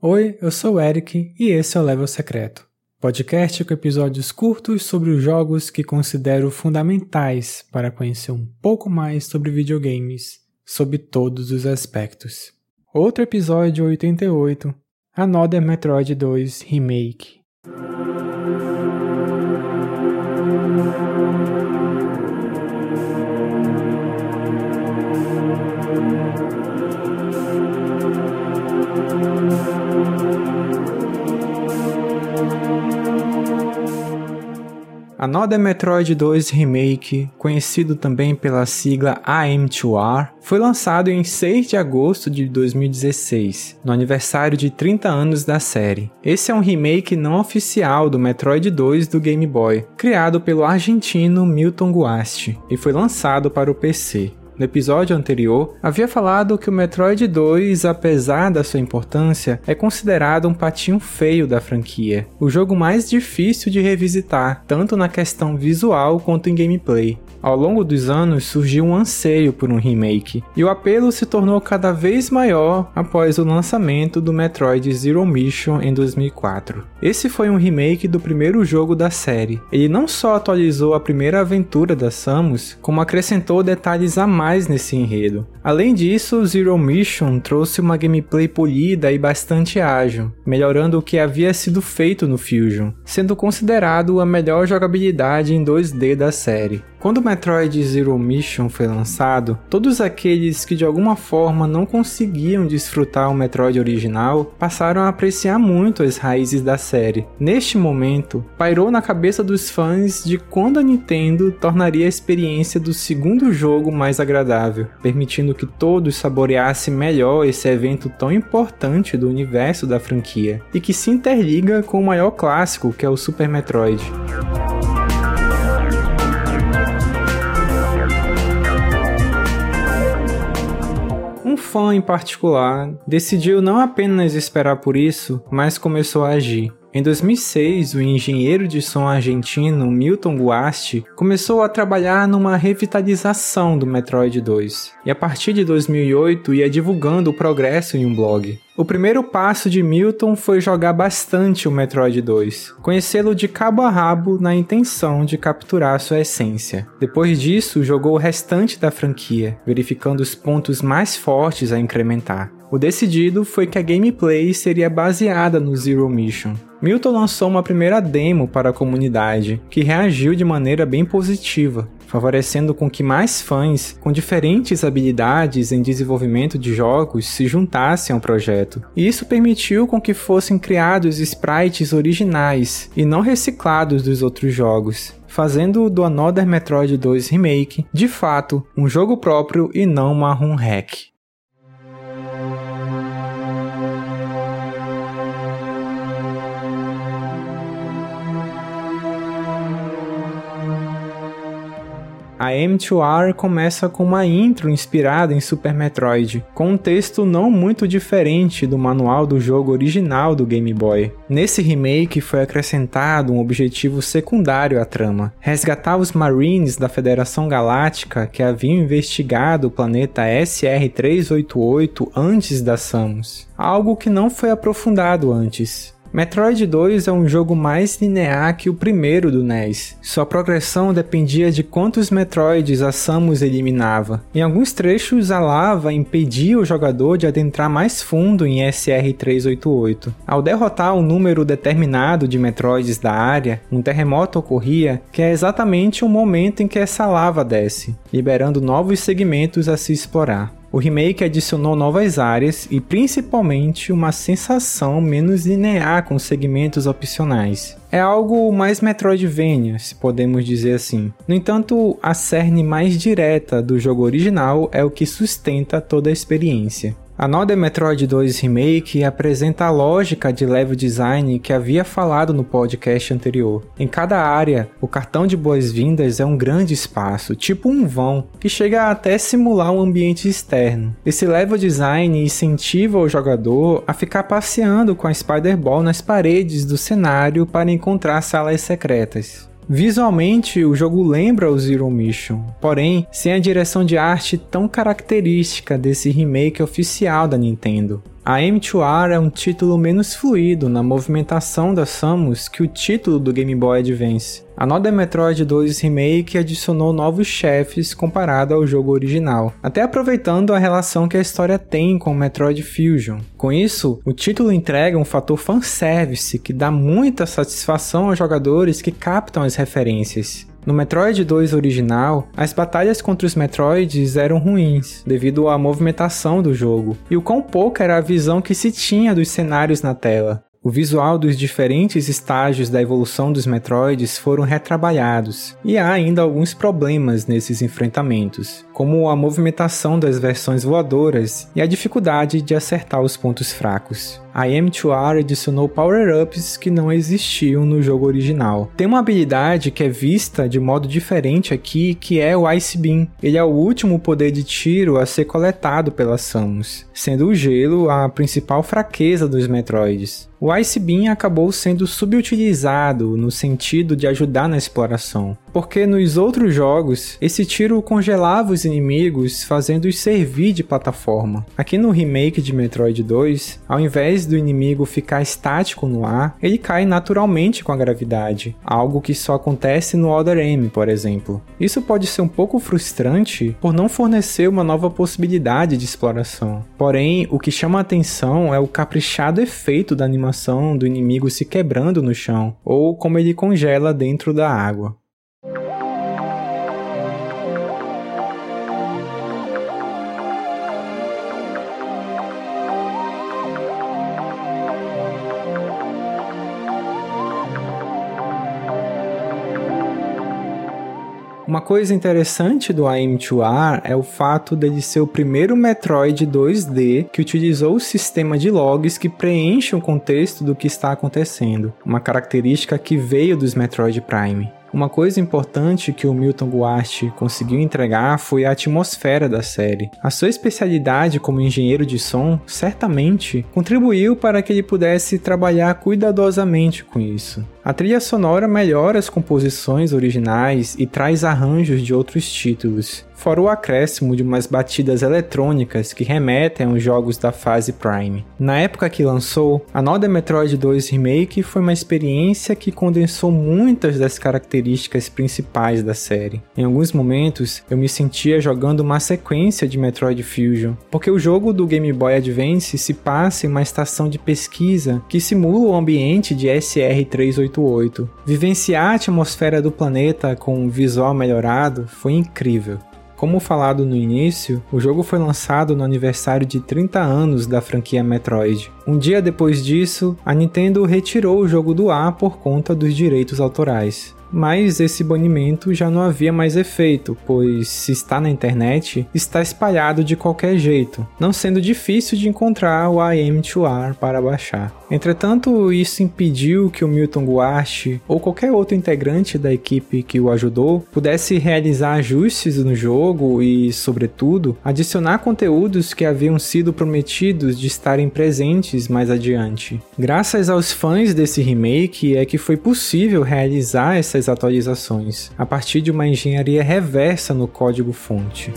Oi, eu sou o Eric e esse é o Level Secreto, podcast com episódios curtos sobre os jogos que considero fundamentais para conhecer um pouco mais sobre videogames, sob todos os aspectos. Outro episódio 88, Another Metroid 2 Remake. Another Metroid 2 Remake, conhecido também pela sigla AM2R, foi lançado em 6 de agosto de 2016, no aniversário de 30 anos da série. Esse é um remake não oficial do Metroid 2 do Game Boy, criado pelo argentino Milton Guasti, e foi lançado para o PC. No episódio anterior, havia falado que o Metroid 2, apesar da sua importância, é considerado um patinho feio da franquia, o jogo mais difícil de revisitar, tanto na questão visual quanto em gameplay. Ao longo dos anos surgiu um anseio por um remake, e o apelo se tornou cada vez maior após o lançamento do Metroid Zero Mission em 2004. Esse foi um remake do primeiro jogo da série. Ele não só atualizou a primeira aventura da Samus, como acrescentou detalhes a mais nesse enredo. Além disso, Zero Mission trouxe uma gameplay polida e bastante ágil, melhorando o que havia sido feito no Fusion, sendo considerado a melhor jogabilidade em 2D da série. Quando Metroid Zero Mission foi lançado, todos aqueles que de alguma forma não conseguiam desfrutar o Metroid original passaram a apreciar muito as raízes da série. Neste momento, pairou na cabeça dos fãs de quando a Nintendo tornaria a experiência do segundo jogo mais agradável, permitindo que todos saboreassem melhor esse evento tão importante do universo da franquia e que se interliga com o maior clássico que é o Super Metroid. Um fã em particular decidiu não apenas esperar por isso, mas começou a agir. Em 2006, o engenheiro de som argentino Milton Guasti começou a trabalhar numa revitalização do Metroid 2, e a partir de 2008 ia divulgando o progresso em um blog. O primeiro passo de Milton foi jogar bastante o Metroid 2, conhecê-lo de cabo a rabo na intenção de capturar sua essência. Depois disso, jogou o restante da franquia, verificando os pontos mais fortes a incrementar. O decidido foi que a gameplay seria baseada no Zero Mission. Milton lançou uma primeira demo para a comunidade, que reagiu de maneira bem positiva, favorecendo com que mais fãs com diferentes habilidades em desenvolvimento de jogos se juntassem ao projeto. E isso permitiu com que fossem criados sprites originais e não reciclados dos outros jogos, fazendo do Another Metroid 2 Remake, de fato, um jogo próprio e não uma ROM hack. A M2R começa com uma intro inspirada em Super Metroid, com um texto não muito diferente do manual do jogo original do Game Boy. Nesse remake foi acrescentado um objetivo secundário à trama: resgatar os Marines da Federação Galáctica que haviam investigado o planeta SR-388 antes da Samus, algo que não foi aprofundado antes. Metroid 2 é um jogo mais linear que o primeiro do NES. Sua progressão dependia de quantos Metroids a Samus eliminava. Em alguns trechos, a lava impedia o jogador de adentrar mais fundo em SR-388. Ao derrotar um número determinado de Metroids da área, um terremoto ocorria, que é exatamente o momento em que essa lava desce, liberando novos segmentos a se explorar. O remake adicionou novas áreas e principalmente uma sensação menos linear com segmentos opcionais. É algo mais Metroidvania, se podemos dizer assim. No entanto, a cerne mais direta do jogo original é o que sustenta toda a experiência. A Another Metroid 2 Remake apresenta a lógica de level design que havia falado no podcast anterior. Em cada área, o cartão de boas-vindas é um grande espaço, tipo um vão, que chega até simular um ambiente externo. Esse level design incentiva o jogador a ficar passeando com a Spider Ball nas paredes do cenário para encontrar salas secretas. Visualmente, o jogo lembra o Zero Mission, porém, sem a direção de arte tão característica desse remake oficial da Nintendo. A M2R é um título menos fluido na movimentação das Samus que o título do Game Boy Advance. A Another Metroid 2 Remake adicionou novos chefes comparado ao jogo original, até aproveitando a relação que a história tem com Metroid Fusion. Com isso, o título entrega um fator fanservice que dá muita satisfação aos jogadores que captam as referências. No Metroid 2 original, as batalhas contra os Metroids eram ruins, devido à movimentação do jogo, e o quão pouca era a visão que se tinha dos cenários na tela. O visual dos diferentes estágios da evolução dos Metroids foram retrabalhados, e há ainda alguns problemas nesses enfrentamentos, como a movimentação das versões voadoras e a dificuldade de acertar os pontos fracos a M2R adicionou power-ups que não existiam no jogo original. Tem uma habilidade que é vista de modo diferente aqui, que é o Ice Beam. Ele é o último poder de tiro a ser coletado pela Samus, sendo o gelo a principal fraqueza dos Metroids. O Ice Beam acabou sendo subutilizado no sentido de ajudar na exploração, porque nos outros jogos esse tiro congelava os inimigos, fazendo-os servir de plataforma. Aqui no remake de Metroid 2, ao invés do inimigo ficar estático no ar, ele cai naturalmente com a gravidade, algo que só acontece no Other M, por exemplo. Isso pode ser um pouco frustrante por não fornecer uma nova possibilidade de exploração. Porém, o que chama a atenção é o caprichado efeito da animação do inimigo se quebrando no chão, ou como ele congela dentro da água. Uma coisa interessante do AM2R é o fato dele ser o primeiro Metroid 2D que utilizou o sistema de logs que preenche o contexto do que está acontecendo, uma característica que veio dos Metroid Prime. Uma coisa importante que o Milton Guasti conseguiu entregar foi a atmosfera da série. A sua especialidade como engenheiro de som certamente contribuiu para que ele pudesse trabalhar cuidadosamente com isso. A trilha sonora melhora as composições originais e traz arranjos de outros títulos, fora o acréscimo de umas batidas eletrônicas que remetem aos jogos da fase Prime. Na época que lançou, a Another Metroid 2 Remake foi uma experiência que condensou muitas das características principais da série. Em alguns momentos, eu me sentia jogando uma sequência de Metroid Fusion, porque o jogo do Game Boy Advance se passa em uma estação de pesquisa que simula o ambiente de SR-388 Vivenciar a atmosfera do planeta com um visual melhorado foi incrível. Como falado no início, o jogo foi lançado no aniversário de 30 anos da franquia Metroid. Um dia depois disso, a Nintendo retirou o jogo do ar por conta dos direitos autorais mas esse banimento já não havia mais efeito, pois se está na internet, está espalhado de qualquer jeito, não sendo difícil de encontrar o IM2R para baixar. Entretanto, isso impediu que o Milton Guache ou qualquer outro integrante da equipe que o ajudou pudesse realizar ajustes no jogo e, sobretudo, adicionar conteúdos que haviam sido prometidos de estarem presentes mais adiante. Graças aos fãs desse remake é que foi possível realizar essas atualizações, a partir de uma engenharia reversa no código-fonte.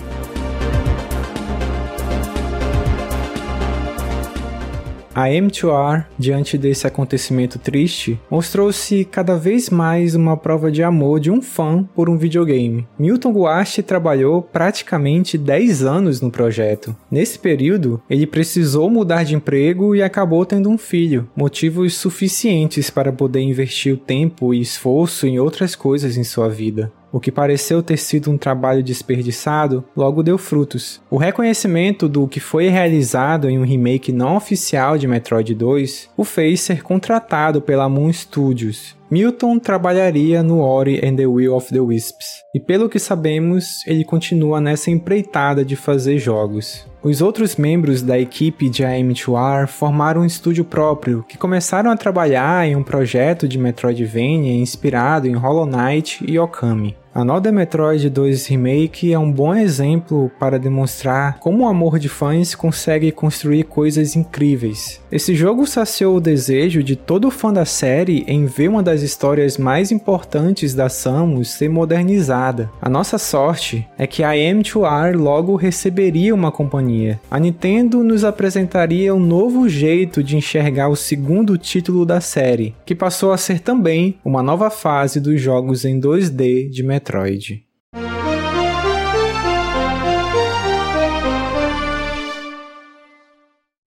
A M2R, diante desse acontecimento triste, mostrou-se cada vez mais uma prova de amor de um fã por um videogame. Milton Guache trabalhou praticamente 10 anos no projeto. Nesse período, ele precisou mudar de emprego e acabou tendo um filho, motivos suficientes para poder investir o tempo e esforço em outras coisas em sua vida. O que pareceu ter sido um trabalho desperdiçado logo deu frutos. O reconhecimento do que foi realizado em um remake não oficial de Metroid 2 o fez ser contratado pela Moon Studios. Milton trabalharia no Ori and the Will of the Wisps, e pelo que sabemos, ele continua nessa empreitada de fazer jogos. Os outros membros da equipe de AM2R formaram um estúdio próprio, que começaram a trabalhar em um projeto de Metroidvania inspirado em Hollow Knight e Okami. Another Metroid 2 Remake é um bom exemplo para demonstrar como o amor de fãs consegue construir coisas incríveis. Esse jogo saciou o desejo de todo fã da série em ver uma das histórias mais importantes da Samus ser modernizada. A nossa sorte é que a M2R logo receberia uma companhia. A Nintendo nos apresentaria um novo jeito de enxergar o segundo título da série, que passou a ser também uma nova fase dos jogos em 2D de Metroid.